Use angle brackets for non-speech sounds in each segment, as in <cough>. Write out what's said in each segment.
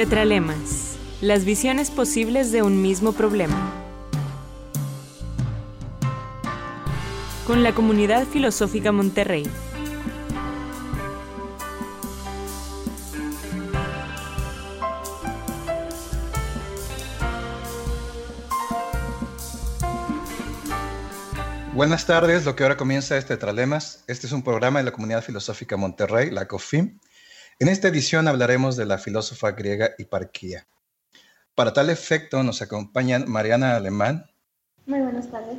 Tetralemas, las visiones posibles de un mismo problema. Con la comunidad filosófica Monterrey. Buenas tardes, lo que ahora comienza es Tetralemas. Este es un programa de la Comunidad Filosófica Monterrey, la COFIM. En esta edición hablaremos de la filósofa griega Hiparquía. Para tal efecto nos acompañan Mariana Alemán. Muy buenas tardes.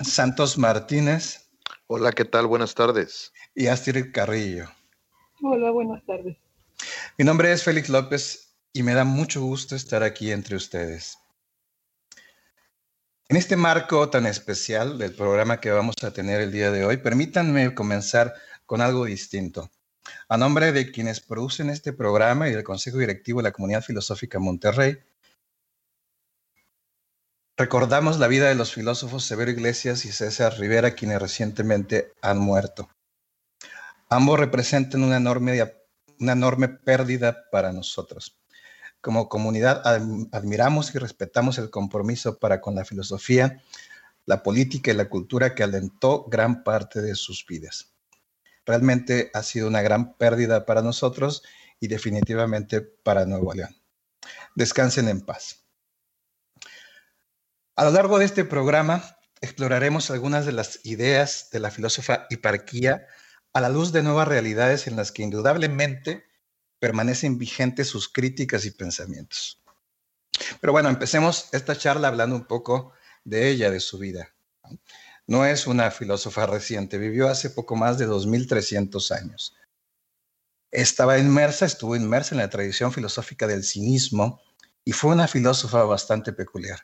Santos Martínez. Hola, ¿qué tal? Buenas tardes. Y Astrid Carrillo. Hola, buenas tardes. Mi nombre es Félix López y me da mucho gusto estar aquí entre ustedes. En este marco tan especial del programa que vamos a tener el día de hoy, permítanme comenzar con algo distinto. A nombre de quienes producen este programa y del Consejo Directivo de la Comunidad Filosófica Monterrey, recordamos la vida de los filósofos Severo Iglesias y César Rivera, quienes recientemente han muerto. Ambos representan una enorme, una enorme pérdida para nosotros como comunidad admiramos y respetamos el compromiso para con la filosofía, la política y la cultura que alentó gran parte de sus vidas. Realmente ha sido una gran pérdida para nosotros y definitivamente para Nuevo León. Descansen en paz. A lo largo de este programa exploraremos algunas de las ideas de la filósofa Hiparquía a la luz de nuevas realidades en las que indudablemente permanecen vigentes sus críticas y pensamientos. Pero bueno, empecemos esta charla hablando un poco de ella, de su vida. No es una filósofa reciente, vivió hace poco más de 2300 años. Estaba inmersa, estuvo inmersa en la tradición filosófica del cinismo y fue una filósofa bastante peculiar.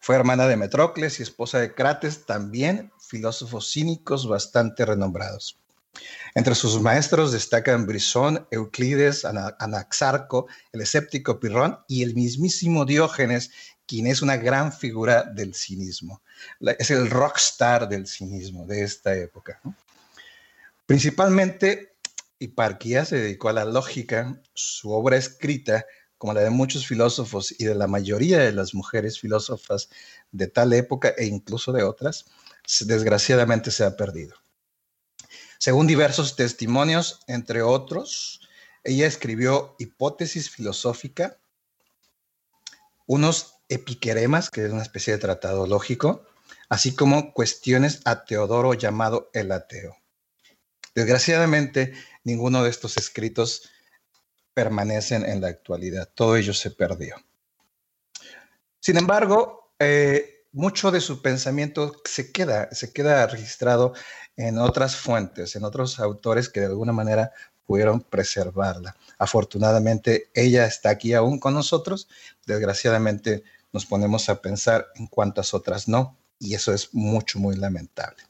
Fue hermana de Metrocles y esposa de Crates, también filósofos cínicos bastante renombrados. Entre sus maestros destacan Brisón, Euclides, Anaxarco, el escéptico Pirrón y el mismísimo Diógenes, quien es una gran figura del cinismo. Es el rockstar del cinismo de esta época. Principalmente, Hiparquía se dedicó a la lógica. Su obra escrita, como la de muchos filósofos y de la mayoría de las mujeres filósofas de tal época e incluso de otras, desgraciadamente se ha perdido. Según diversos testimonios, entre otros, ella escribió Hipótesis filosófica, unos epiqueremas, que es una especie de tratado lógico, así como cuestiones a Teodoro llamado el ateo. Desgraciadamente, ninguno de estos escritos permanecen en la actualidad, todo ello se perdió. Sin embargo, eh, mucho de su pensamiento se queda, se queda registrado en otras fuentes, en otros autores que de alguna manera pudieron preservarla. Afortunadamente, ella está aquí aún con nosotros. Desgraciadamente, nos ponemos a pensar en cuántas otras no, y eso es mucho, muy lamentable.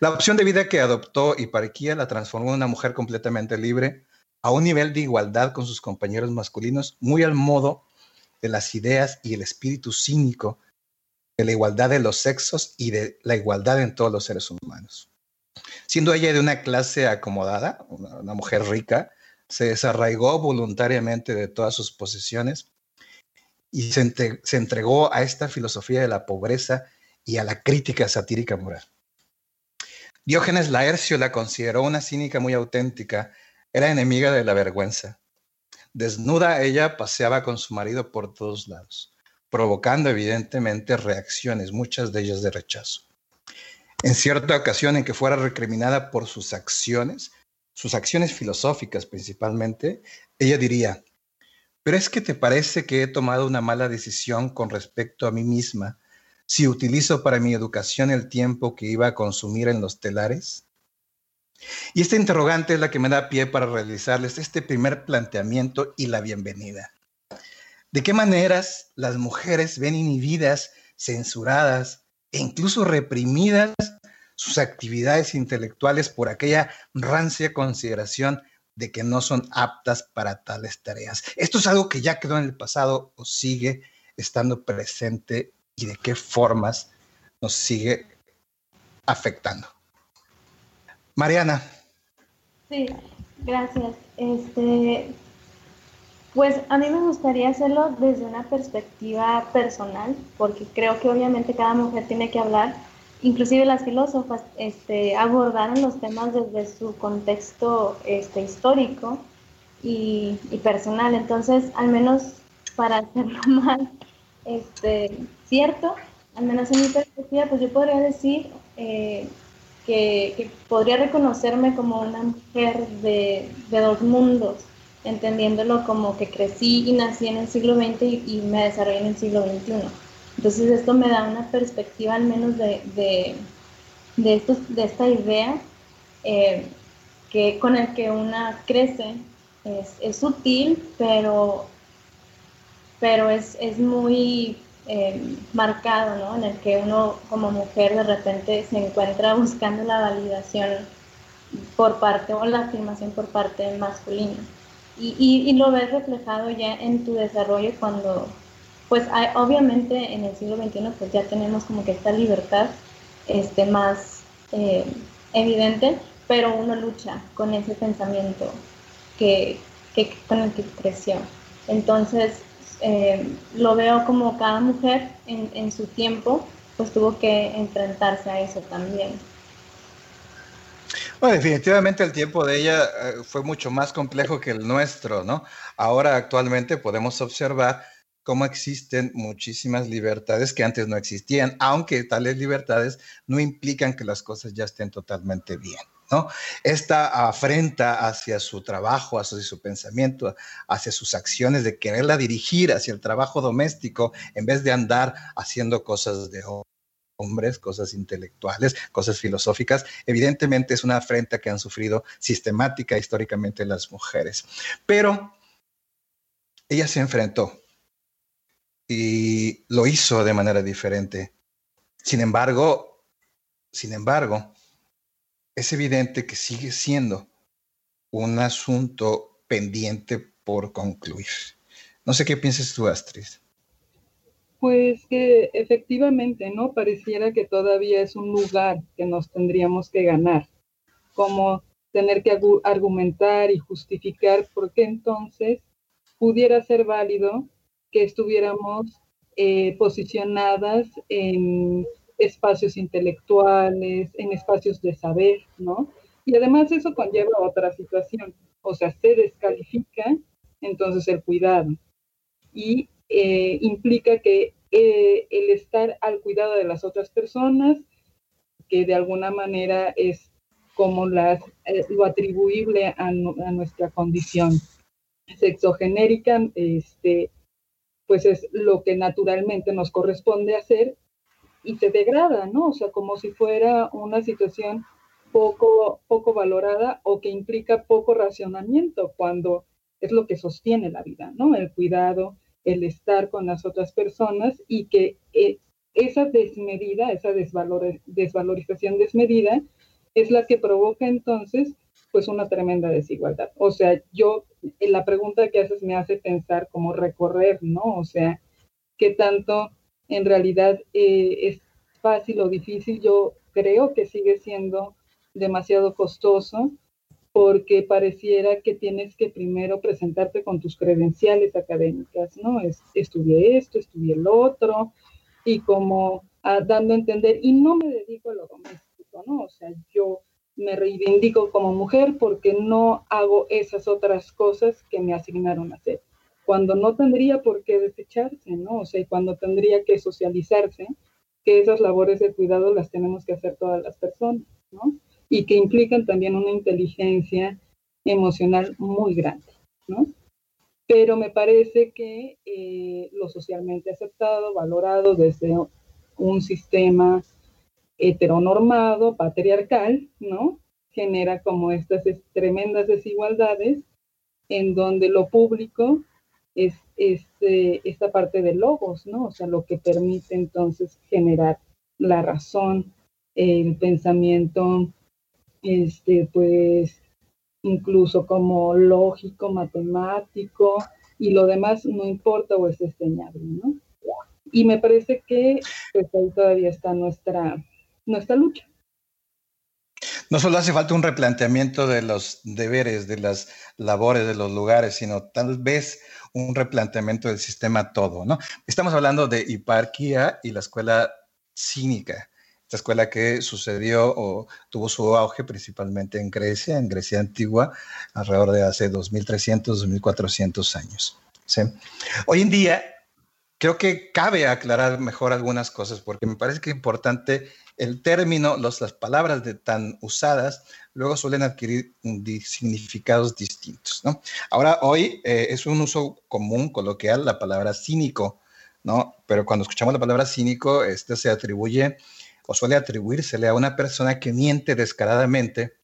La opción de vida que adoptó Hiparquía la transformó en una mujer completamente libre, a un nivel de igualdad con sus compañeros masculinos, muy al modo de las ideas y el espíritu cínico de la igualdad de los sexos y de la igualdad en todos los seres humanos. Siendo ella de una clase acomodada, una, mujer rica, se desarraigó voluntariamente de todas sus posesiones y se, se entregó a esta filosofía de la pobreza y a la crítica satírica moral. Diógenes Laercio la consideró una cínica muy auténtica, era enemiga de la vergüenza. Desnuda ella paseaba con su marido por todos lados provocando evidentemente reacciones, muchas de ellas de rechazo. En cierta ocasión en que fuera recriminada por sus acciones, sus acciones filosóficas principalmente, ella diría, pero es que te parece que he tomado una mala decisión con respecto a mí misma si utilizo para mi educación el tiempo que iba a consumir en los telares? Y esta interrogante es la que me da pie para realizarles este primer planteamiento y la bienvenida. ¿De qué maneras las mujeres ven inhibidas, censuradas e incluso reprimidas sus actividades intelectuales por aquella rancia consideración de que no son aptas para tales tareas? Esto es algo que ya quedó en el pasado o sigue estando presente y de qué formas nos sigue afectando. Mariana. Sí, gracias. Este, Pues a mí me gustaría hacerlo desde una perspectiva personal, porque creo que obviamente cada mujer tiene que hablar, inclusive las filósofas este, abordaron los temas desde su contexto este, histórico y, personal. Entonces, al menos para hacerlo <laughs> más este, cierto, al menos en mi perspectiva, pues yo podría decir eh, que, podría reconocerme como una mujer de, dos mundos entendiéndolo como que crecí y nací en el siglo XX y, me desarrollé en el siglo XXI. Entonces esto me da una perspectiva al menos de, de, de, de esta idea eh, que con el que una crece es, es sutil, pero, pero es, es muy eh, marcado, ¿no? En el que uno como mujer de repente se encuentra buscando la validación por parte o la afirmación por parte masculina y, lo ves reflejado ya en tu desarrollo cuando, pues obviamente en el siglo XXI pues ya tenemos como que esta libertad este, más eh, evidente, pero uno lucha con ese pensamiento que, con el que creció. Entonces, eh, lo veo como cada mujer en, en su tiempo pues tuvo que enfrentarse a eso también. Definitivamente el tiempo de ella eh, fue mucho más complejo que el nuestro, ¿no? Ahora actualmente podemos observar cómo existen muchísimas libertades que antes no existían, aunque tales libertades no implican que las cosas ya estén totalmente bien. ¿No? Esta afrenta hacia su trabajo, hacia su pensamiento, hacia sus acciones de quererla dirigir hacia el trabajo doméstico en vez de andar haciendo cosas de hombres, cosas intelectuales, cosas filosóficas, evidentemente es una afrenta que han sufrido sistemática históricamente las mujeres. Pero ella se enfrentó lo hizo de manera diferente. Sin embargo, sin embargo, es evidente que sigue siendo un asunto pendiente por concluir. No sé qué piensas tú, Astrid. Pues que efectivamente, ¿no? Pareciera que todavía es un lugar que nos tendríamos que ganar, como tener que argumentar y justificar por qué entonces pudiera ser válido que estuviéramos eh, posicionadas en espacios intelectuales, en espacios de saber, ¿no? Y además eso conlleva otra situación, o sea, se descalifica entonces el cuidado. Y eh, implica que eh, el estar al cuidado de las otras personas, que de alguna manera es como las, eh, lo atribuible a, nuestra condición sexogenérica, este, pues es lo que naturalmente nos corresponde hacer y se degrada, ¿no? O sea, como si fuera una situación poco, poco valorada o que implica poco racionamiento, cuando es lo que sostiene la vida, ¿no? El cuidado, el estar con las otras personas y que eh, esa desmedida, esa desvalorización desmedida es la que provoca entonces pues una tremenda desigualdad. O sea, yo, la pregunta que haces me hace pensar cómo recorrer, ¿no? O sea, qué tanto en realidad eh, es fácil o difícil. Yo creo que sigue siendo demasiado costoso porque pareciera que tienes que primero presentarte con tus credenciales académicas, ¿no? Es, estudié esto, estudié el otro, y como ah, dando a entender, y no me dedico a lo doméstico, ¿no? O sea, yo me reivindico como mujer porque no hago esas otras cosas que me asignaron a hacer, cuando no tendría por qué desecharse, ¿no? O sea, cuando tendría que socializarse, que esas labores de cuidado las tenemos que hacer todas las personas, ¿no? y que implican también una inteligencia emocional muy grande, ¿no? Pero me parece que eh, lo socialmente aceptado, valorado desde un sistema heteronormado, patriarcal, ¿no? Genera como estas tremendas desigualdades en donde lo público es, este, esta parte de logos, ¿no? O sea, lo que permite entonces generar la razón, el pensamiento este, pues incluso como lógico, matemático, y lo demás no importa o es desdeñable, ¿no? Y me parece que pues ahí todavía está nuestra, nuestra lucha. No solo hace falta un replanteamiento de los deberes, de las labores, de los lugares, sino tal vez un replanteamiento del sistema todo, ¿no? Estamos hablando de hiparquía y la escuela cínica, esta escuela que sucedió o tuvo su auge principalmente en Grecia, en Grecia antigua, alrededor de hace 2300, 2400 años. ¿sí? Hoy en día, creo que cabe aclarar mejor algunas cosas, porque me parece que es importante el término, las palabras de tan usadas, luego suelen adquirir significados distintos. Ahora, hoy eh, es un uso común, coloquial, la palabra cínico, ¿no? Pero cuando escuchamos la palabra cínico, este se atribuye o suele atribuírsele a una persona que miente descaradamente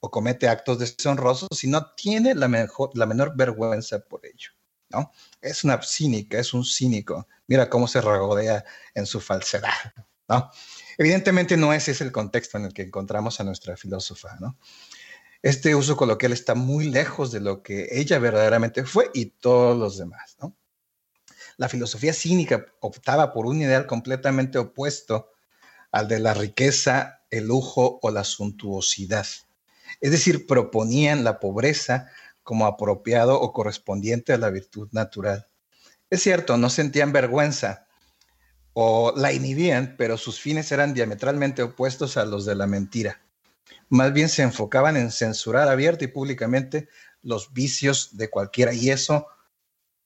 o comete actos deshonrosos y no tiene la, la menor vergüenza por ello. ¿no? Es una cínica, es un cínico. Mira cómo se regodea en su falsedad. ¿no? Evidentemente no ese es el contexto en el que encontramos a nuestra filósofa. ¿no? Este uso coloquial está muy lejos de lo que ella verdaderamente fue y todos los demás. La filosofía cínica optaba por un ideal completamente opuesto al de la riqueza, el lujo o la suntuosidad. Es decir, proponían la pobreza como apropiado o correspondiente a la virtud natural. Es cierto, no sentían vergüenza o la inhibían, pero sus fines eran diametralmente opuestos a los de la mentira. Más bien se enfocaban en censurar abierta y públicamente los vicios de cualquiera y eso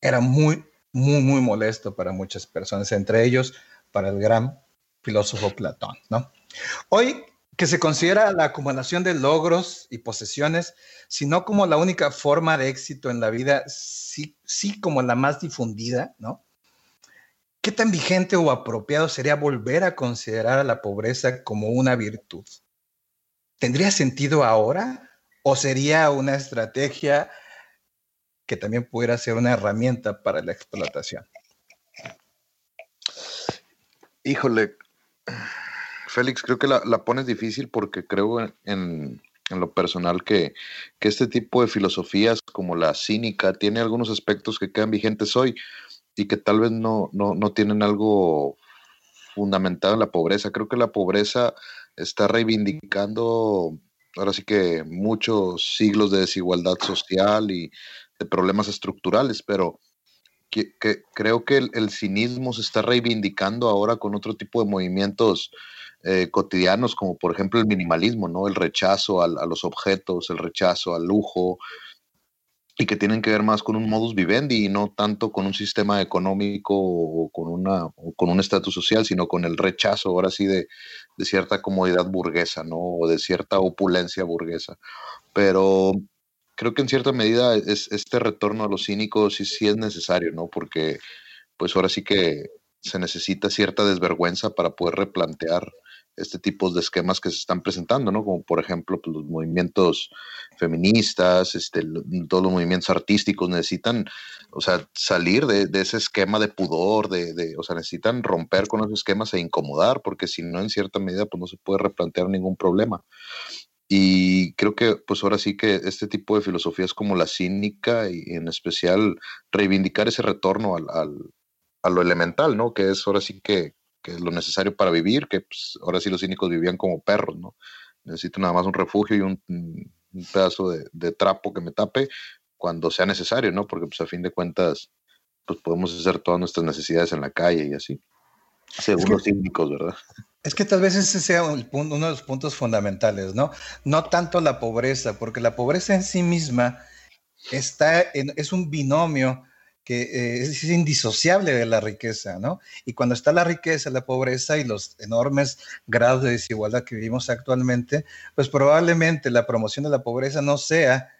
era muy, muy, muy molesto para muchas personas, entre ellos para el gran filósofo Platón, ¿no? Hoy que se considera la acumulación de logros y posesiones, sino como la única forma de éxito en la vida, sí, sí como la más difundida, ¿no? ¿Qué tan vigente o apropiado sería volver a considerar a la pobreza como una virtud? ¿Tendría sentido ahora o sería una estrategia que también pudiera ser una herramienta para la explotación? Híjole, Félix, creo que la, pones difícil porque creo en, lo personal que, este tipo de filosofías como la cínica tiene algunos aspectos que quedan vigentes hoy y que tal vez no, no, tienen algo fundamentado en la pobreza. Creo que la pobreza está reivindicando ahora sí que muchos siglos de desigualdad social y de problemas estructurales, pero que, creo que el, cinismo se está reivindicando ahora con otro tipo de movimientos eh, cotidianos, como por ejemplo el minimalismo, ¿no? El rechazo a los objetos, el rechazo al lujo, y que tienen que ver más con un modus vivendi y no tanto con un sistema económico o con, una, con un estatus social, sino con el rechazo ahora sí de, de cierta comodidad burguesa, ¿no? O de cierta opulencia burguesa. Pero creo que en cierta medida es, este retorno a los cínicos sí, sí es necesario, ¿no? Porque pues ahora sí que se necesita cierta desvergüenza para poder replantear este tipo de esquemas que se están presentando, ¿no? Como por ejemplo pues, los movimientos feministas, este, todos los movimientos artísticos necesitan, o sea, salir de, ese esquema de pudor, de, de, o sea, necesitan romper con esos esquemas e incomodar, porque si no, en cierta medida, pues no se puede replantear ningún problema. Y creo que pues ahora sí que este tipo de filosofías como la cínica y en especial reivindicar ese retorno al, a lo elemental, ¿no? Que es ahora sí que, que es lo necesario para vivir, que pues, ahora sí los cínicos vivían como perros, ¿no? Necesito nada más un refugio y un, pedazo de, de, trapo que me tape cuando sea necesario, ¿no? Porque pues a fin de cuentas pues podemos hacer todas nuestras necesidades en la calle y así. Según los cínicos, ¿verdad? Es que tal vez ese sea uno de los puntos fundamentales, ¿no? No tanto la pobreza, porque la pobreza en sí misma está es un binomio que eh, es indisociable de la riqueza, ¿no? Y cuando está la riqueza, la pobreza y los enormes grados de desigualdad que vivimos actualmente, pues probablemente la promoción de la pobreza no sea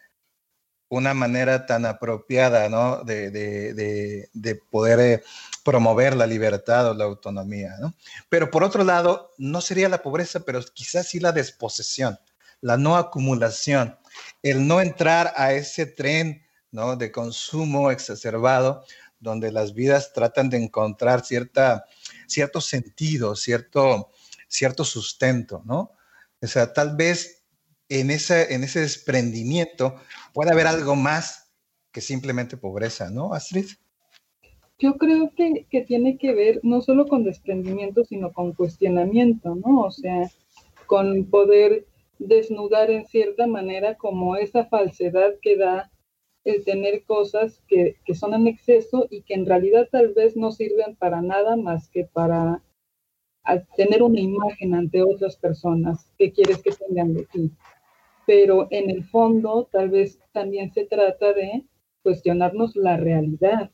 una manera tan apropiada, ¿no? De, de poder eh, promover la libertad o la autonomía, ¿no? Pero por otro lado, no sería la pobreza, pero quizás sí la desposesión, la no acumulación, el no entrar a ese tren, ¿no? De consumo exacerbado, donde las vidas tratan de encontrar cierta, cierto sentido, cierto, cierto sustento, ¿no? O sea, tal vez en ese, en ese desprendimiento puede haber algo más que simplemente pobreza, ¿no, Astrid? Yo creo que, que, tiene que ver no solo con desprendimiento, sino con cuestionamiento, ¿no? O sea, con poder desnudar en cierta manera como esa falsedad que da el tener cosas que, que, son en exceso y que en realidad tal vez no sirven para nada más que para tener una imagen ante otras personas. Que quieres que tengan de ti. Pero en el fondo tal vez también se trata de cuestionarnos la realidad,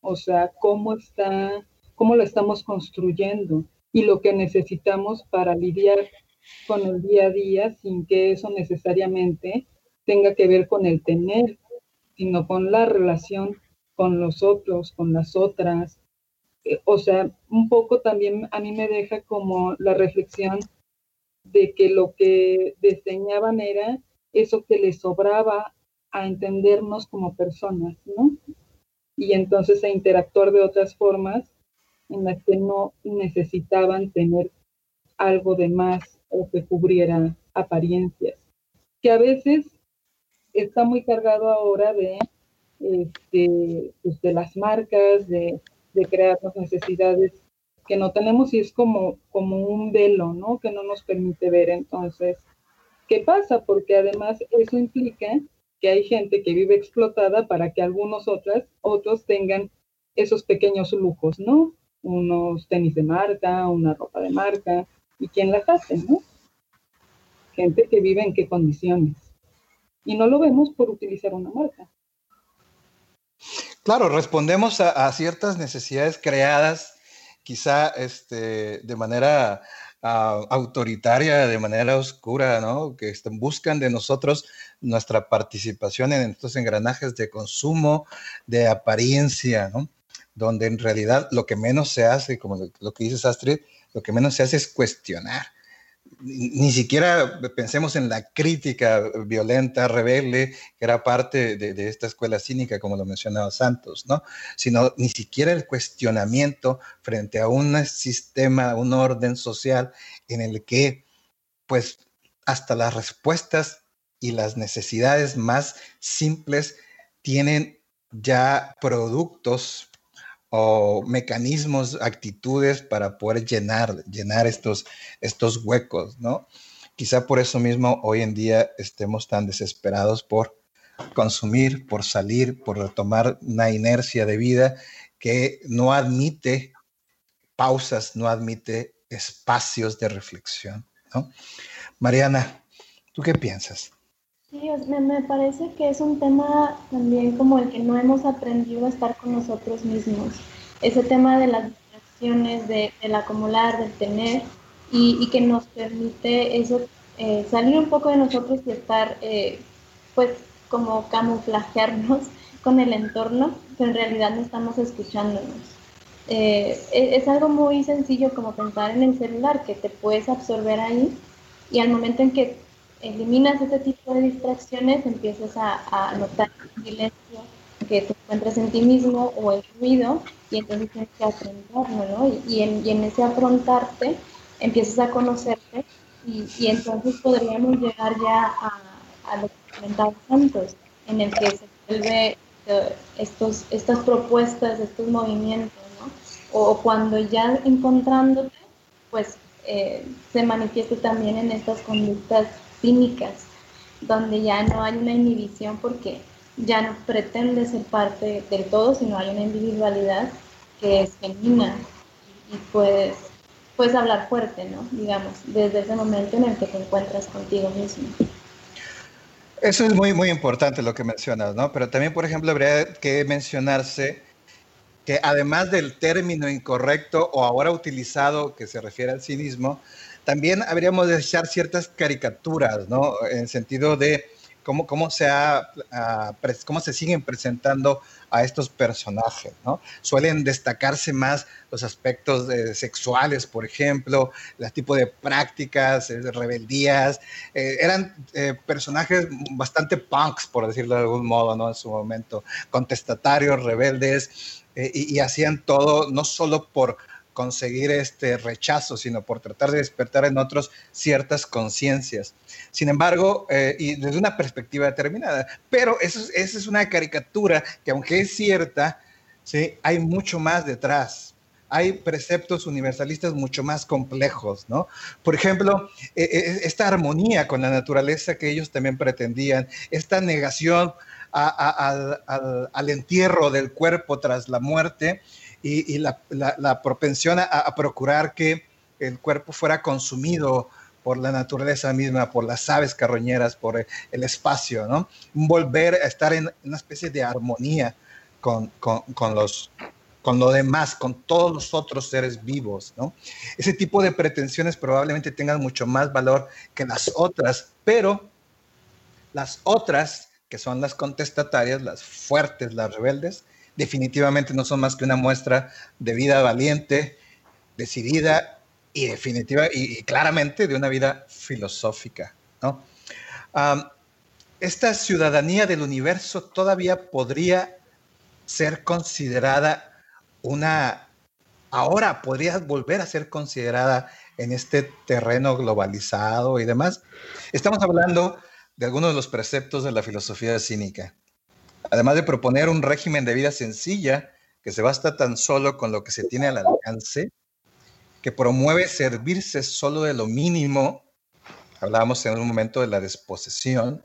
o sea, cómo está, cómo lo estamos construyendo y lo que necesitamos para lidiar con el día a día sin que eso necesariamente tenga que ver con el tener, sino con la relación con los otros, con las otras. Eh, o sea, un poco también a mí me deja como la reflexión de que lo que diseñaban era eso que les sobraba a entendernos como personas, ¿no? Y entonces a interactuar de otras formas en las que no necesitaban tener algo de más o que cubriera apariencias, que a veces está muy cargado ahora de, este, pues, de las marcas, de, de crearnos necesidades que no tenemos y es como, como un velo, ¿no? Que no nos permite ver. Entonces, ¿qué pasa? Porque además eso implica que hay gente que vive explotada para que algunos otras, otros tengan esos pequeños lujos, ¿no? Unos tenis de marca, una ropa de marca, ¿y quién las hace, no? Gente que vive en qué condiciones. Y no lo vemos por utilizar una marca. Claro, respondemos a, ciertas necesidades creadas quizá este, de manera autoritaria, de manera oscura, ¿no? Que buscan de nosotros nuestra participación en estos engranajes de consumo, de apariencia, ¿no? Donde en realidad lo que menos se hace, como lo, que dices Astrid, lo que menos se hace es cuestionar ni siquiera pensemos en la crítica violenta, rebelde, que era parte de, esta escuela cínica, como lo mencionaba Santos, ¿no? Sino ni siquiera el cuestionamiento frente a un sistema, un orden social en el que, pues, hasta las respuestas y las necesidades más simples tienen ya productos o mecanismos, actitudes para poder llenar, llenar estos, estos huecos, ¿no? Quizá por eso mismo hoy en día estemos tan desesperados por consumir, por salir, por retomar una inercia de vida que no admite pausas, no admite espacios de reflexión, ¿no? Mariana, ¿tú qué piensas? Sí, me, me, parece que es un tema también como el que no hemos aprendido a estar con nosotros mismos. Ese tema de las distracciones, de, del acumular, del tener, y, y, que nos permite eso, eh, salir un poco de nosotros y estar, eh, pues, como camuflajearnos <laughs> con el entorno, pero en realidad no estamos escuchándonos. Eh, es, es algo muy sencillo como pensar en el celular, que te puedes absorber ahí, y al momento en que eliminas ese tipo de distracciones, empiezas a, a notar el silencio que te encuentras en ti mismo o el ruido y entonces tienes que afrontarlo, ¿no? Y, en, y en, ese afrontarte empiezas a conocerte y, y entonces podríamos llegar ya a, a lo que Santos, en el que se vuelve eh, estos, estas propuestas, estos movimientos, ¿no? O cuando ya encontrándote, pues eh, se manifiesta también en estas conductas cínicas, donde ya no hay una inhibición porque ya no pretende ser parte del todo, sino hay una individualidad que es genuina y puedes, puedes hablar fuerte, ¿no? Digamos, desde ese momento en el que te encuentras contigo mismo. Eso es muy, muy importante lo que mencionas, ¿no? Pero también, por ejemplo, habría que mencionarse que además del término incorrecto o ahora utilizado que se refiere al cinismo, también habríamos de echar ciertas caricaturas, ¿no? En sentido de cómo, cómo, se, ha, uh, cómo se siguen presentando a estos personajes, ¿no? Suelen destacarse más los aspectos eh, sexuales, por ejemplo, el tipo de prácticas, eh, rebeldías. Eh, eran eh, personajes bastante punks, por decirlo de algún modo, ¿no? En su momento, contestatarios, rebeldes, y, y hacían todo no solo por conseguir este rechazo, sino por tratar de despertar en otros ciertas conciencias. Sin embargo, eh, y desde una perspectiva determinada, pero eso, esa es una caricatura que aunque es cierta, ¿sí? hay mucho más detrás. hay preceptos universalistas mucho más complejos, ¿no? Por ejemplo, e, e, esta armonía con la naturaleza que ellos también pretendían, esta negación al, entierro del cuerpo tras la muerte y, la, propensión a, procurar que el cuerpo fuera consumido por la naturaleza misma, por las aves carroñeras, por el, espacio, ¿no? Volver a estar en una especie de armonía con, con, los, con lo demás, con todos los otros seres vivos, ¿no? Ese tipo de pretensiones probablemente tengan mucho más valor que las otras, pero las otras, que son las contestatarias, las fuertes, las rebeldes, definitivamente no son más que una muestra de vida valiente, decidida y definitiva y, claramente de una vida filosófica, ¿no? esta ciudadanía del universo todavía podría ser considerada una, ahora podría volver a ser considerada en este terreno globalizado y demás. Estamos hablando de algunos de los preceptos de la filosofía cínica. Además de proponer un régimen de vida sencilla que se basta tan solo con lo que se tiene al alcance, que promueve servirse solo de lo mínimo, hablábamos en un momento de la desposesión,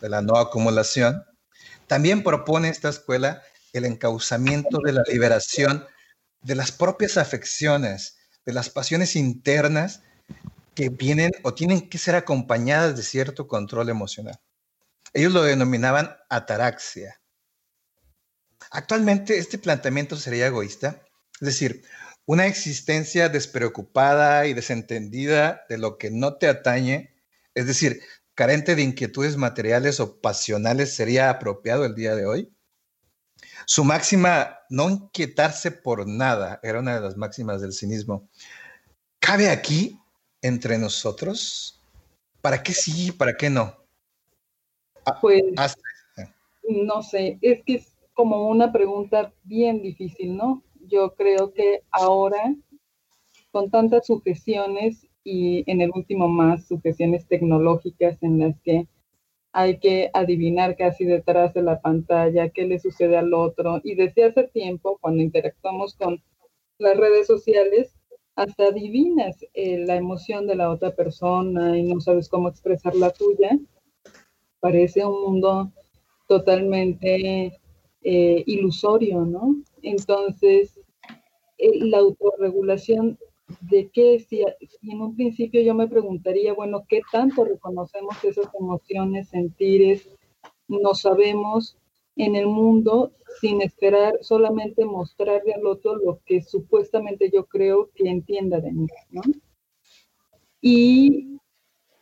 de la no acumulación, también propone esta escuela el encauzamiento de la liberación de las propias afecciones, de las pasiones internas que vienen o tienen que ser acompañadas de cierto control emocional. Ellos lo denominaban ataraxia. Actualmente este planteamiento sería egoísta, es decir, una existencia despreocupada y desentendida de lo que no te atañe, es decir, carente de inquietudes materiales o pasionales sería apropiado el día de hoy. Su máxima, no inquietarse por nada, era una de las máximas del cinismo. ¿Cabe aquí entre nosotros? ¿Para qué sí, para qué no? Ah, pues, no sé, es que es como una pregunta bien difícil, ¿no? Yo creo que ahora, con tantas sujeciones y en el último más sujeciones tecnológicas en las que hay que adivinar casi detrás de la pantalla qué le sucede al otro. Y desde hace tiempo, cuando interactuamos con las redes sociales, hasta adivinas eh, la emoción de la otra persona y no sabes cómo expresar la tuya. Parece un mundo totalmente eh, ilusorio, ¿no? Entonces, eh, la autorregulación de qué, si, en un principio yo me preguntaría, bueno, ¿qué tanto reconocemos esas emociones, sentires, no sabemos en el mundo sin esperar solamente mostrarle al otro lo que supuestamente yo creo que entienda de mí, ¿no? Y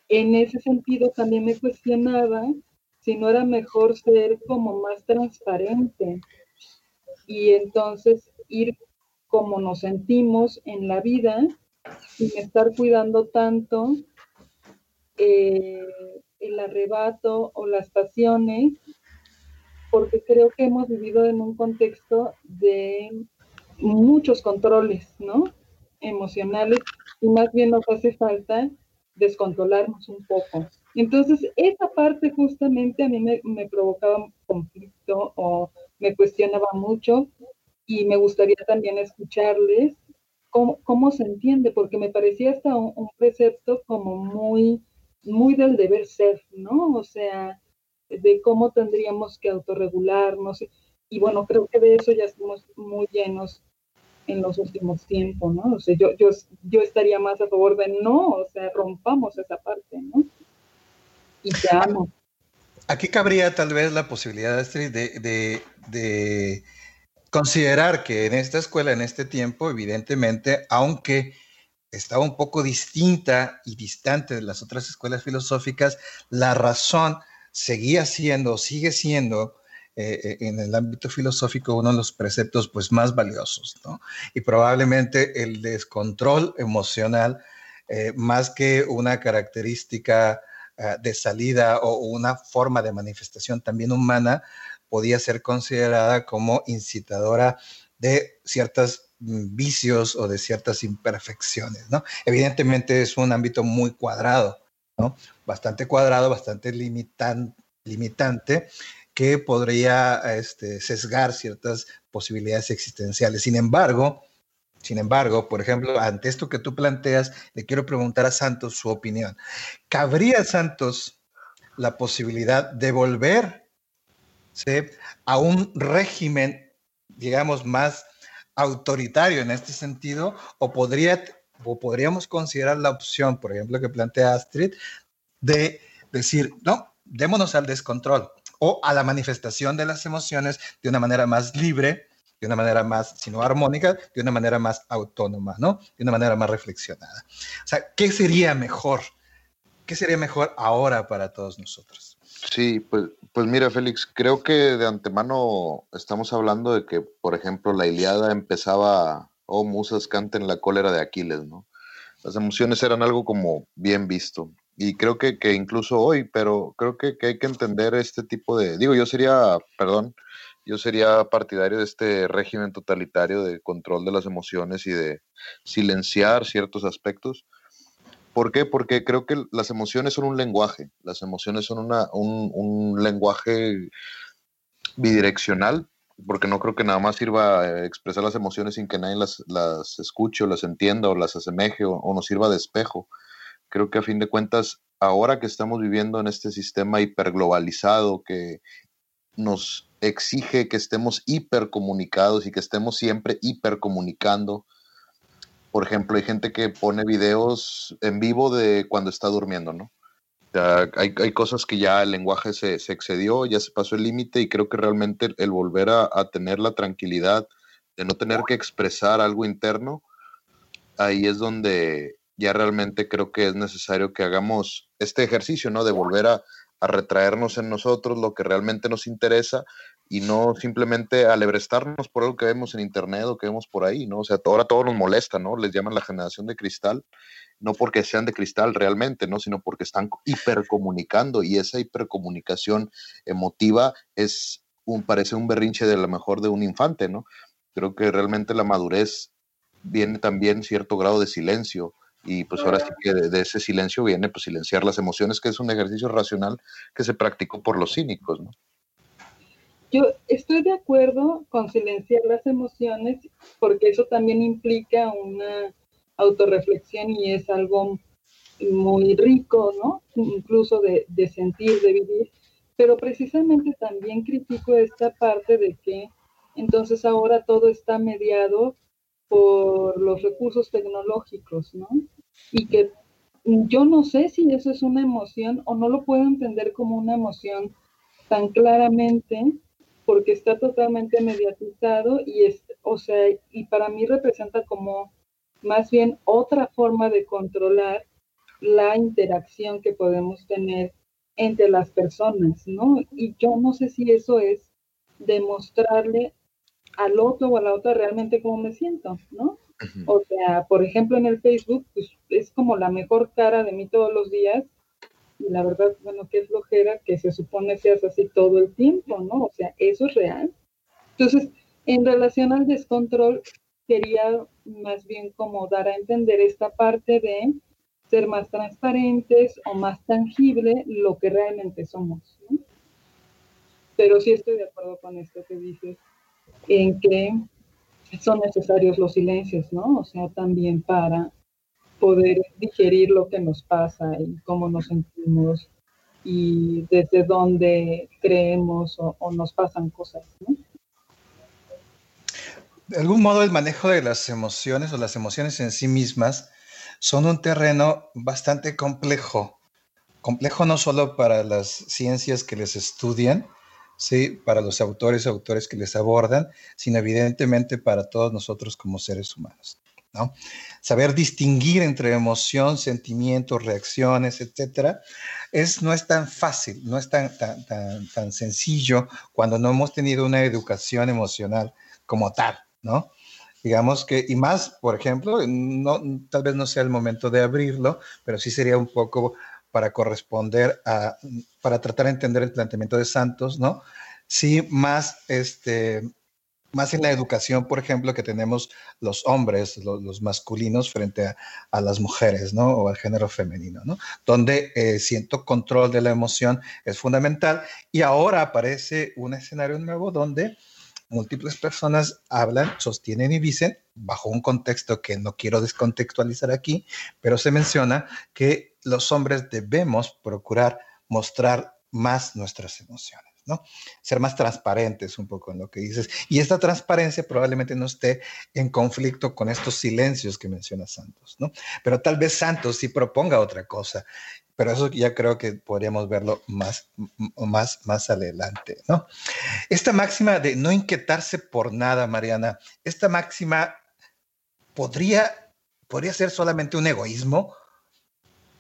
en ese sentido también me cuestionaba si no era mejor ser como más transparente y entonces ir como nos sentimos en la vida sin estar cuidando tanto eh, el arrebato o las pasiones, porque creo que hemos vivido en un contexto de muchos controles, ¿no? Emocionales, y más bien nos hace falta descontrolarnos un poco. Entonces, esa parte justamente a mí me, provocaba conflicto o me cuestionaba mucho y me gustaría también escucharles cómo, cómo se entiende, porque me parecía hasta un, precepto como muy, muy del deber ser, ¿no? O sea, de cómo tendríamos que autorregularnos. Y bueno, creo que de eso ya estamos muy llenos en los últimos tiempos, ¿no? O sea, yo, yo, yo estaría más a favor de no, o sea, rompamos esa parte, ¿no? Y amo. Aquí cabría tal vez la posibilidad, de, de, de considerar que en esta escuela, en este tiempo, evidentemente, aunque estaba un poco distinta y distante de las otras escuelas filosóficas, la razón seguía siendo, sigue siendo eh, en el ámbito filosófico uno de los preceptos pues, más valiosos, ¿no? Y probablemente el descontrol emocional, eh, más que una característica de salida o una forma de manifestación también humana, podía ser considerada como incitadora de ciertos mm, vicios o de ciertas imperfecciones, ¿no? Evidentemente es un ámbito muy cuadrado, ¿no? Bastante cuadrado, bastante limitan, limitante, que podría este, sesgar ciertas posibilidades existenciales. Sin embargo, Sin embargo, por ejemplo, ante esto que tú planteas, le quiero preguntar a Santos su opinión. ¿Cabría Santos la posibilidad de volver a un régimen, digamos, más autoritario en este sentido? ¿O, podría, o podríamos considerar la opción, por ejemplo, que plantea Astrid, de decir, no, démonos al descontrol o a la manifestación de las emociones de una manera más libre, de una manera más, si no armónica, de una manera más autónoma, ¿no? De una manera más reflexionada. O sea, ¿qué sería mejor? ¿Qué sería mejor ahora para todos nosotros? Sí, pues, pues mira, Félix, creo que de antemano estamos hablando de que, por ejemplo, la Iliada empezaba, oh, musas canten la cólera de Aquiles, ¿no? Las emociones eran algo como bien visto y creo que, que incluso hoy, pero creo que, que, hay que entender este tipo de, digo, yo sería, perdón, yo sería partidario de este régimen totalitario de control de las emociones y de silenciar ciertos aspectos. ¿Por qué? Porque creo que las emociones son un lenguaje, las emociones son una, un, un lenguaje bidireccional, porque no creo que nada más sirva expresar las emociones sin que nadie las, las escuche o las entienda o las asemeje o, o nos sirva de espejo Creo que a fin de cuentas, ahora que estamos viviendo en este sistema hiperglobalizado que nos exige que estemos hipercomunicados y que estemos siempre hipercomunicando. Por ejemplo, hay gente que pone videos en vivo de cuando está durmiendo, ¿no? hay, hay, cosas que ya el lenguaje se, se excedió, ya se pasó el límite y creo que realmente el volver a, a, tener la tranquilidad de no tener que expresar algo interno, ahí es donde ya realmente creo que es necesario que hagamos este ejercicio, ¿no? De volver a, retraernos en nosotros lo que realmente nos interesa y no simplemente alebrestarnos por algo que vemos en internet o que vemos por ahí, ¿no? O sea, ahora todo nos molesta, ¿no? Les llaman la generación de cristal, no porque sean de cristal realmente, ¿no? Sino porque están hipercomunicando y esa hipercomunicación emotiva es un, parece un berrinche de lo mejor de un infante, ¿no? Creo que realmente la madurez viene también cierto grado de silencio, y pues ahora sí que de, ese silencio viene pues silenciar las emociones, que es un ejercicio racional que se practicó por los cínicos, ¿no? Yo estoy de acuerdo con silenciar las emociones porque eso también implica una autorreflexión y es algo muy rico, ¿no? Incluso de, de sentir, de vivir, pero precisamente también critico esta parte de que entonces ahora todo está mediado por los recursos tecnológicos, ¿no? Y que yo no sé si eso es una emoción o no lo puedo entender como una emoción tan claramente porque está totalmente mediatizado y es, o sea, y para mí representa como más bien otra forma de controlar la interacción que podemos tener entre las personas, ¿no? Y yo no sé si eso es demostrarle al otro o a la otra realmente cómo me siento, ¿no? O sea, por ejemplo, en el Facebook, pues es como la mejor cara de mí todos los días. Y la verdad, bueno, qué flojera que se supone seas así todo el tiempo, ¿no? O sea, eso es real. Entonces, en relación al descontrol, quería más bien como dar a entender esta parte de ser más transparentes o más tangible lo que realmente somos. ¿no? Pero sí estoy de acuerdo con esto que dices, en que son necesarios los silencios, ¿no? O sea, también para poder digerir lo que nos pasa y cómo nos sentimos y desde dónde creemos o, nos pasan cosas, ¿no? De algún modo el manejo de las emociones o las emociones en sí mismas son un terreno bastante complejo. Complejo no solo para las ciencias que les estudian, ¿sí? para los autores y autores que les abordan, sino evidentemente para todos nosotros como seres humanos. ¿no? Saber distinguir entre emoción, sentimientos, reacciones, etcétera, es, no es tan fácil, no es tan, tan, tan, tan sencillo cuando no hemos tenido una educación emocional como tal, ¿no? digamos que, y más, por ejemplo, no, tal vez no sea el momento de abrirlo, pero sí sería un poco para corresponder a, para tratar de entender el planteamiento de Santos, ¿no? Sí, más, este, más en la educación, por ejemplo, que tenemos los hombres, los, masculinos frente a, las mujeres, ¿no? O al género femenino, ¿no? Donde eh, siento control de la emoción es fundamental y ahora aparece un escenario nuevo donde múltiples personas hablan, sostienen y dicen, bajo un contexto que no quiero descontextualizar aquí, pero se menciona que los hombres debemos procurar mostrar más nuestras emociones. ¿no? Ser más transparentes un poco en lo que dices. Y esta transparencia probablemente no esté en conflicto con estos silencios que menciona Santos, ¿no? Pero tal vez Santos sí proponga otra cosa. Pero eso ya creo que podríamos verlo más, más, más adelante, ¿no? Esta máxima de no inquietarse por nada, Mariana, esta máxima podría, podría ser solamente un egoísmo,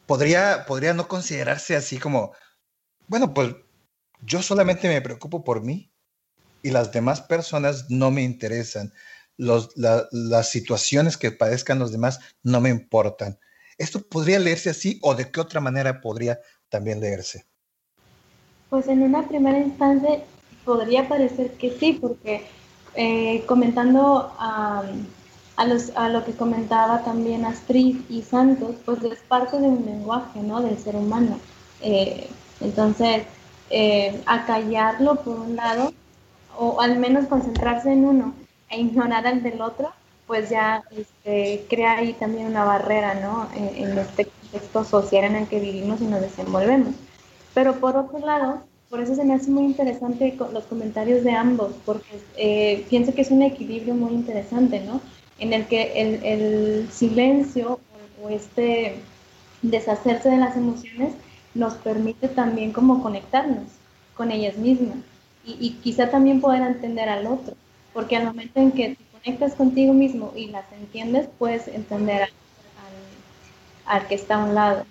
podría, podría no considerarse así como, bueno, pues yo solamente me preocupo por mí y las demás personas no me interesan. las situaciones que padezcan los demás no me importan. ¿Esto podría leerse así o de qué otra manera podría también leerse? Pues en una primera instancia podría parecer que sí, porque eh, comentando a, los, a, lo que comentaba también Astrid y Santos, pues es parte de un lenguaje, ¿no? Del ser humano. Eh, entonces, eh, acallarlo por un lado, o al menos concentrarse en uno e ignorar al del otro, pues ya este, crea ahí también una barrera, ¿no? En, este contexto social en el que vivimos y nos desenvolvemos. Pero por otro lado, por eso se me hace muy interesante los comentarios de ambos, porque eh, pienso que es un equilibrio muy interesante, ¿no? En el que el, el silencio o este deshacerse de las emociones nos permite también como conectarnos con ellas mismas y, quizá también poder entender al otro, porque al momento en que te conectas contigo mismo y las entiendes, puedes entender al, que está a un lado,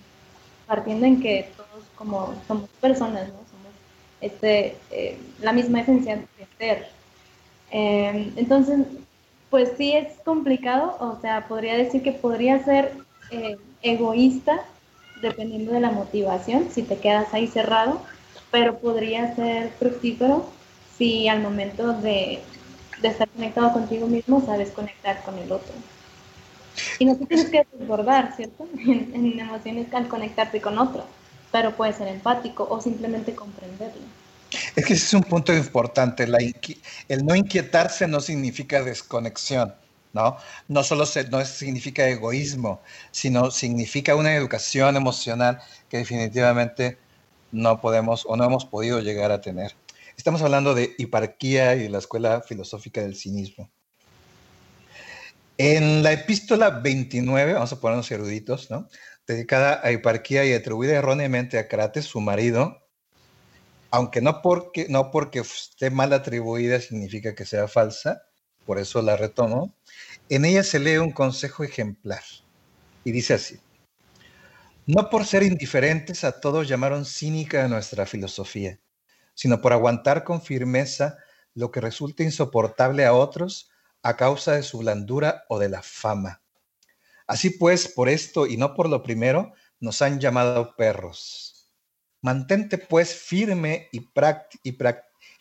partiendo en que todos como somos personas, ¿no? Somos este, eh, la misma esencia de ser. Em, entonces, pues sí es complicado, o sea, podría decir que podría ser eh, egoísta dependiendo de la motivación, si te quedas ahí cerrado, pero podría ser fructífero si al momento de, estar conectado contigo mismo sabes conectar con el otro. Y no te tienes que desbordar, ¿cierto? <laughs> En, emociones al conectarte con otro, pero puede ser empático o simplemente comprenderlo. Es que ese es un punto importante. El no inquietarse no significa desconexión. ¿no? No solo no significa egoísmo, sino significa una educación emocional que definitivamente no podemos o no hemos podido llegar a tener. Estamos hablando de hiparquía y la escuela filosófica del cinismo. En la epístola 29, vamos a ponernos eruditos, ¿no? dedicada a hiparquía y atribuida erróneamente a Crates, su marido, aunque no porque, no porque esté mal atribuida significa que sea falsa, por eso la retomo, en ella se lee un consejo ejemplar y dice así, no por ser indiferentes a todos llamaron cínica a nuestra filosofía, sino por aguantar con firmeza lo que resulta insoportable a otros a causa de su blandura o de la fama. Así pues, por esto y no por lo primero, nos han llamado perros. Mantente pues firme y,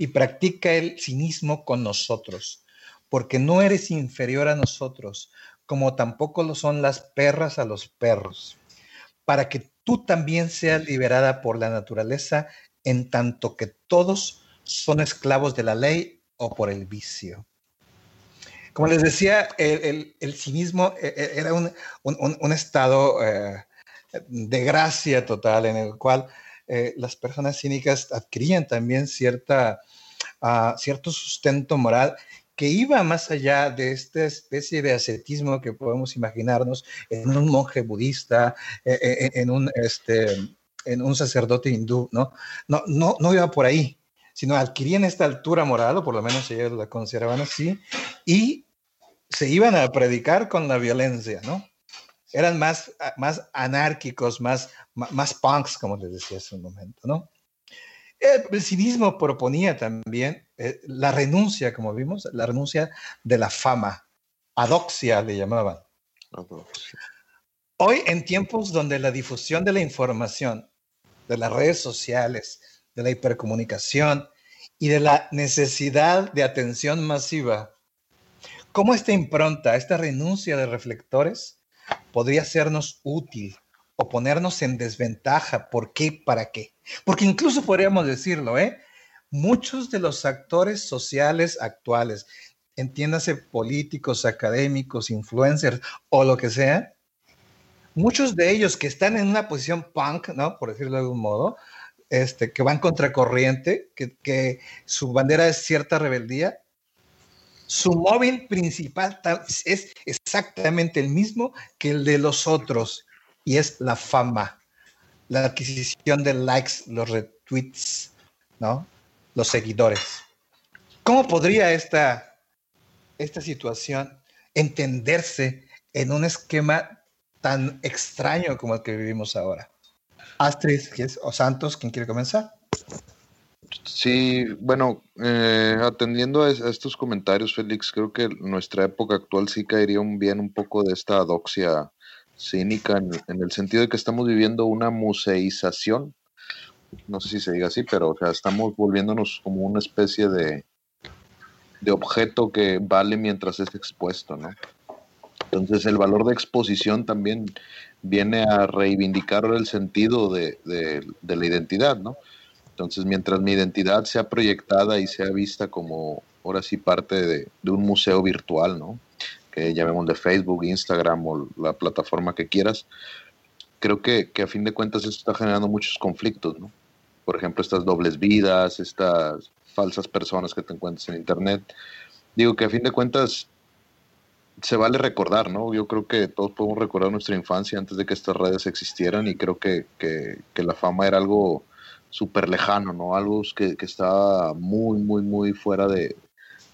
practica el cinismo con nosotros porque no eres inferior a nosotros, como tampoco lo son las perras a los perros, para que tú también seas liberada por la naturaleza, en tanto que todos son esclavos de la ley o por el vicio. Como les decía, el, cinismo eh, eh, era un, estado eh, de gracia total en el cual las personas cínicas adquirían también cierta, ah, cierto sustento moral que iba más allá de esta especie de ascetismo que podemos imaginarnos en un monje budista, eh, eh, en, un, este, en un sacerdote hindú, ¿no? No, no, no iba por ahí, sino adquirían esta altura moral, o por lo menos ellos la consideraban así, y se iban a predicar con la violencia, ¿no? Eran más, más anárquicos, más, más punks, como les decía hace un momento, ¿no? El cinismo proponía también eh, la renuncia, como vimos, la renuncia de la fama. Adoxia le llamaban. Hoy, en tiempos donde la difusión de la información, de las redes sociales, de la hipercomunicación y de la necesidad de atención masiva, ¿cómo esta impronta, esta renuncia de reflectores podría sernos útil o ponernos en desventaja? ¿Por qué? ¿Para qué? Porque incluso podríamos decirlo, ¿eh? muchos de los actores sociales actuales, entiéndase políticos, académicos, influencers o lo que sea, muchos de ellos que están en una posición punk, ¿no? Por decirlo de algún modo, este, que van contracorriente, que, que su bandera es cierta rebeldía, su móvil principal es exactamente el mismo que el de los otros y es la fama, la adquisición de likes, los retweets, ¿no? Los seguidores. ¿Cómo podría esta, esta situación entenderse en un esquema tan extraño como el que vivimos ahora? Astrid o Santos, ¿quién quiere comenzar? Sí, bueno, eh, atendiendo a, estos comentarios, Félix, creo que nuestra época actual sí caería un, bien un poco de esta adoxia cínica en, el sentido de que estamos viviendo una museización, no sé si se diga así, pero o sea, estamos volviéndonos como una especie de, de objeto que vale mientras es expuesto, ¿no? Entonces el valor de exposición también viene a reivindicar el sentido de, de la identidad, ¿no? Entonces, mientras mi identidad sea proyectada y sea vista como ahora sí parte de, un museo virtual, ¿no? Que llamemos de Facebook, Instagram o la plataforma que quieras, creo que, a fin de cuentas esto está generando muchos conflictos, ¿no? Por ejemplo, estas dobles vidas, estas falsas personas que te encuentras en Internet. Digo que a fin de cuentas se vale recordar, ¿no? Yo creo que todos podemos recordar nuestra infancia antes de que estas redes existieran y creo que, que la fama era algo súper lejano, ¿no? Algo que, que está muy, muy, muy fuera de,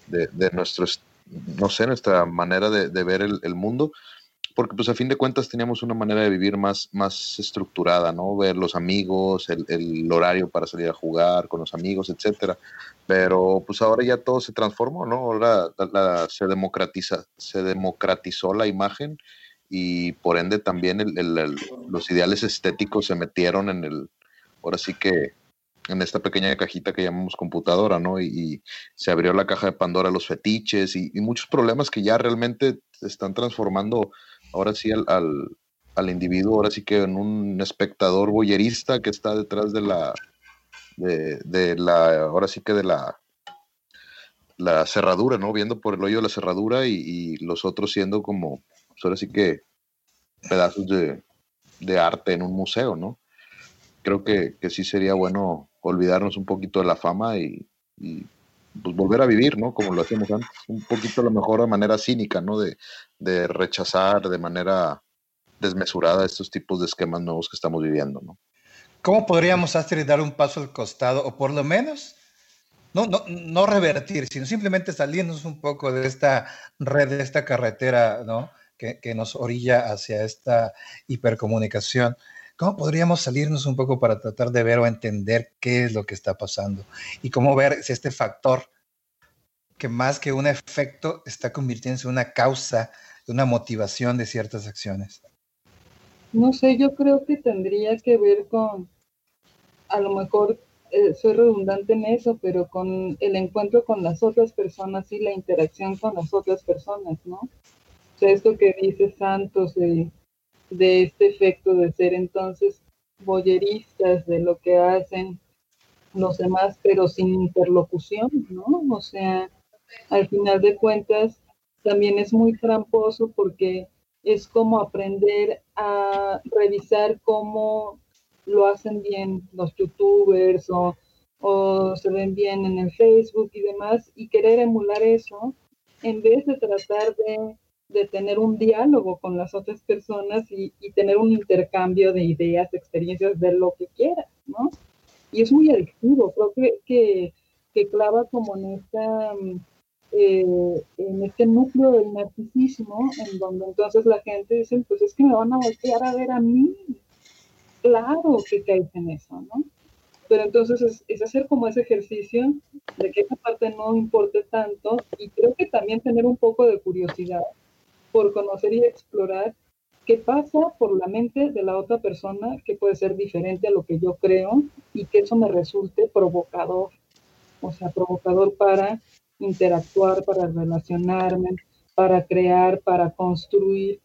de, nuestro, no sé, nuestra manera de, ver el, mundo, porque pues a fin de cuentas teníamos una manera de vivir más, más estructurada, ¿no? Ver los amigos, el, horario para salir a jugar con los amigos, etcétera. Pero pues ahora ya todo se transformó, ¿no? Ahora se, democratiza, se democratizó la imagen y por ende también los ideales estéticos se metieron en el, ahora sí que en esta pequeña cajita que llamamos computadora, ¿no? Y, se abrió la caja de Pandora los fetiches y, muchos problemas que ya realmente están transformando ahora sí al, al, individuo, ahora sí que en un espectador boyerista que está detrás de la, de, la, ahora sí que de la, la cerradura, ¿no? Viendo por el hoyo de la cerradura y, los otros siendo como, pues ahora sí que pedazos de, de arte en un museo, ¿no? Creo que, sí sería bueno olvidarnos un poquito de la fama y, pues volver a vivir, ¿no? Como lo hacíamos antes, un poquito a lo mejor de manera cínica, ¿no? De, rechazar de manera desmesurada estos tipos de esquemas nuevos que estamos viviendo, ¿no? ¿Cómo podríamos, Astrid, dar un paso al costado o por lo menos no, no, no revertir, sino simplemente salirnos un poco de esta red, de esta carretera, ¿no? Que, que nos orilla hacia esta hipercomunicación. ¿Cómo podríamos salirnos un poco para tratar de ver o entender qué es lo que está pasando? Y cómo ver si este factor, que más que un efecto, está convirtiéndose en una causa, una motivación de ciertas acciones. No sé, yo creo que tendría que ver con, a lo mejor eh, soy redundante en eso, pero con el encuentro con las otras personas y la interacción con las otras personas, ¿no? O sea, esto que dice Santos de de este efecto de ser entonces boyeristas de lo que hacen los demás, pero sin interlocución, ¿no? O sea, al final de cuentas, también es muy tramposo porque es como aprender a revisar cómo lo hacen bien los youtubers o, o se ven bien en el Facebook y demás y querer emular eso en vez de tratar de de tener un diálogo con las otras personas y, tener un intercambio de ideas, de experiencias, de lo que quieras, ¿no? Y es muy adictivo, creo que, que, clava como en esta... Eh, en este núcleo del narcisismo, en donde entonces la gente dice, pues es que me van a voltear a ver a mí. Claro que caes en eso, ¿no? Pero entonces es, es, hacer como ese ejercicio de que esa parte no importe tanto y creo que también tener un poco de curiosidad por conocer y explorar qué pasa por la mente de la otra persona que puede ser diferente a lo que yo creo y que eso me resulte provocador, o sea, provocador para interactuar, para relacionarme, para crear, para construir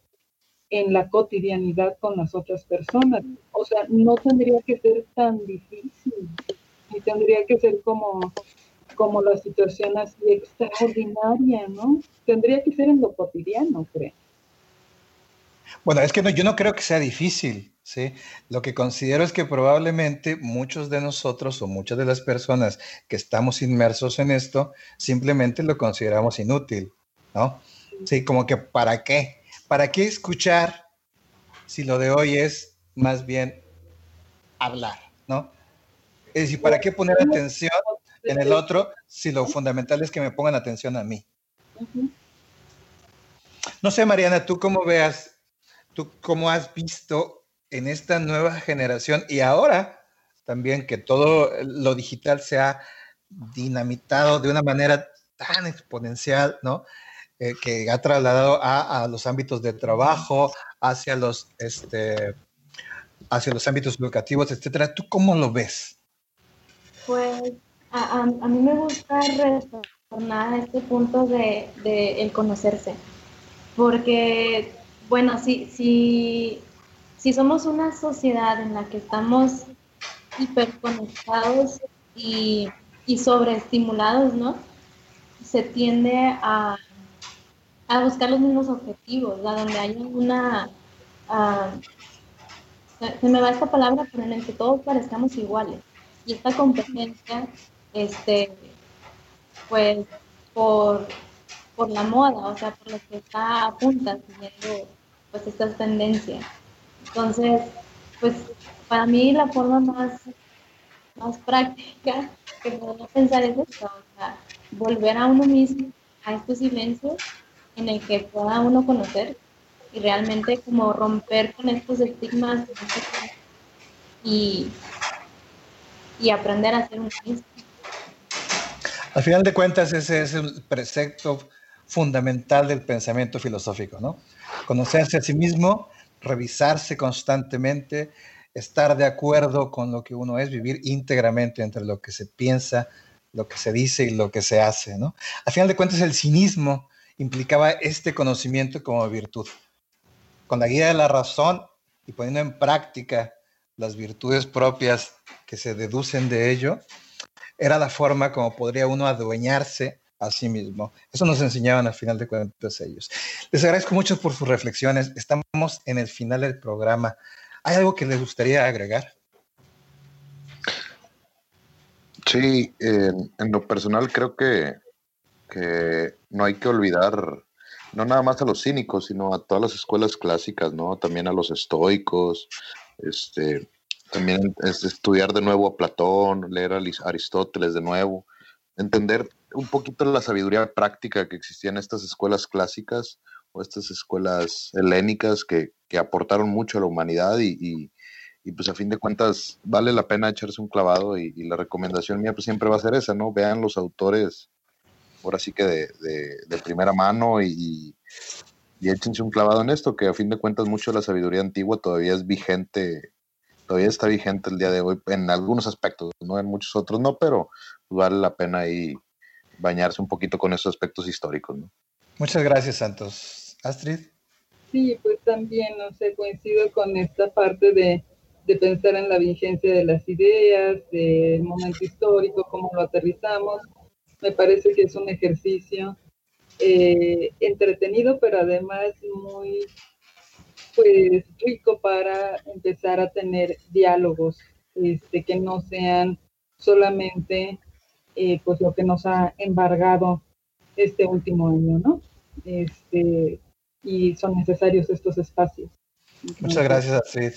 en la cotidianidad con las otras personas. O sea, no tendría que ser tan difícil y tendría que ser como, como la situación así extraordinaria, ¿no? Tendría que ser en lo cotidiano, creo. Bueno, es que no, yo no creo que sea difícil, ¿sí? Lo que considero es que probablemente muchos de nosotros o muchas de las personas que estamos inmersos en esto simplemente lo consideramos inútil, ¿no? Sí, como que ¿para qué? ¿Para qué escuchar si lo de hoy es más bien hablar, ¿no? Es decir, ¿para qué poner atención en el otro si lo fundamental es que me pongan atención a mí? No sé, Mariana, ¿tú cómo veas ¿Tú cómo has visto en esta nueva generación y ahora también que todo lo digital se ha dinamitado de una manera tan exponencial, ¿no? Eh, que ha trasladado a, los ámbitos de trabajo, hacia los, este, hacia los ámbitos educativos, etcétera. ¿Tú cómo lo ves? Pues a, mí me gusta retornar a este punto de, de el conocerse, porque bueno, si, si, si somos una sociedad en la que estamos hiperconectados y, y sobreestimulados, ¿no? Se tiende a, buscar los mismos objetivos, a donde hay una... se me va esta palabra, pero en el que todos parezcamos iguales. Y esta competencia, este, pues, por, por la moda, o sea, por lo que está a punta siguiendo pues estas tendencias. Entonces, pues para mí la forma más, más práctica que puedo pensar es esto, o sea, volver a uno mismo, a estos silencios en el que pueda uno conocer y realmente como romper con estos estigmas y, y aprender a ser un mismo. Al final de cuentas, ese es el precepto fundamental del pensamiento filosófico, ¿no? Conocerse a sí mismo, revisarse constantemente, estar de acuerdo con lo que uno es, vivir íntegramente entre lo que se piensa, lo que se dice y lo que se hace, ¿no? Al final de cuentas, el cinismo implicaba este conocimiento como virtud. Con la guía de la razón y poniendo en práctica las virtudes propias que se deducen de ello, era la forma como podría uno adueñarse a sí mismo. Eso nos enseñaban al final de cuentas ellos. Les agradezco mucho por sus reflexiones. Estamos en el final del programa. ¿Hay algo que les gustaría agregar? Sí, en, lo personal creo que, que, no hay que olvidar no nada más a los cínicos, sino a todas las escuelas clásicas, ¿no? También a los estoicos, este, también es estudiar de nuevo a Platón, leer a Aristóteles de nuevo, entender un poquito la sabiduría práctica que existía en estas escuelas clásicas o estas escuelas helénicas que, aportaron mucho a la humanidad y, pues a fin de cuentas vale la pena echarse un clavado y, la recomendación mía pues siempre va a ser esa, ¿no? Vean los autores ahora sí que de, primera mano y, y échense un clavado en esto, que a fin de cuentas mucho de la sabiduría antigua todavía es vigente, todavía está vigente el día de hoy en algunos aspectos, no en muchos otros no, pero vale la pena ahí bañarse un poquito con esos aspectos históricos. ¿no? Muchas gracias, Santos. Astrid. Sí, pues también, no sé, coincido con esta parte de, de pensar en la vigencia de las ideas, del momento histórico, cómo lo aterrizamos. Me parece que es un ejercicio eh, entretenido, pero además muy pues rico para empezar a tener diálogos este, que no sean solamente eh, pues lo que nos ha embargado este último año, ¿no? Este, y son necesarios estos espacios. Muchas gracias, Astrid.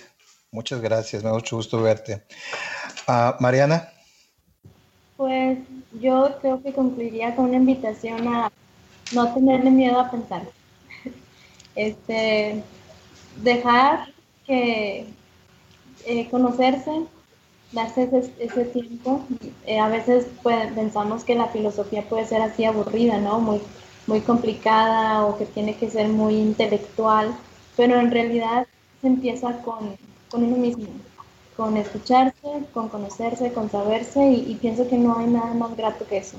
Muchas gracias, me da mucho gusto verte. Uh, Mariana. Pues yo creo que concluiría con una invitación a no tenerle miedo a pensar. <laughs> Este, dejar que eh, conocerse, darse ese, tiempo. Eh, a veces pensamos que la filosofía puede ser así aburrida, ¿no? Muy, muy complicada o que tiene que ser muy intelectual, pero en realidad se empieza con, con uno mismo, con escucharse, con conocerse, con saberse y, pienso que no hay nada más grato que eso.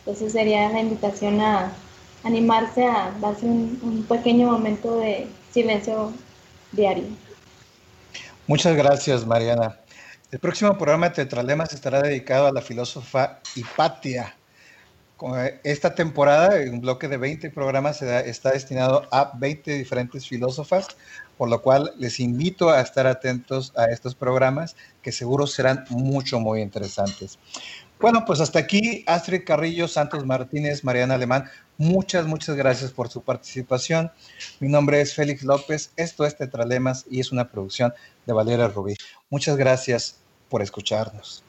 Entonces sería la invitación a animarse a darse un pequeño momento de silencio Muchas gracias, Mariana. El próximo programa de Tetralemas estará dedicado a la filósofa Hipatia. Esta temporada, un bloque de 20 programas, está destinado a 20 diferentes filósofas, por lo cual les invito a estar atentos a estos programas que seguro serán mucho, muy interesantes. Bueno, pues hasta aquí, Astrid Carrillo, Santos Martínez, Mariana Alemán, muchas, muchas gracias por su participación. Mi nombre es Félix López, esto es Tetralemas y es una producción de Valeria Rubí. Muchas gracias por escucharnos.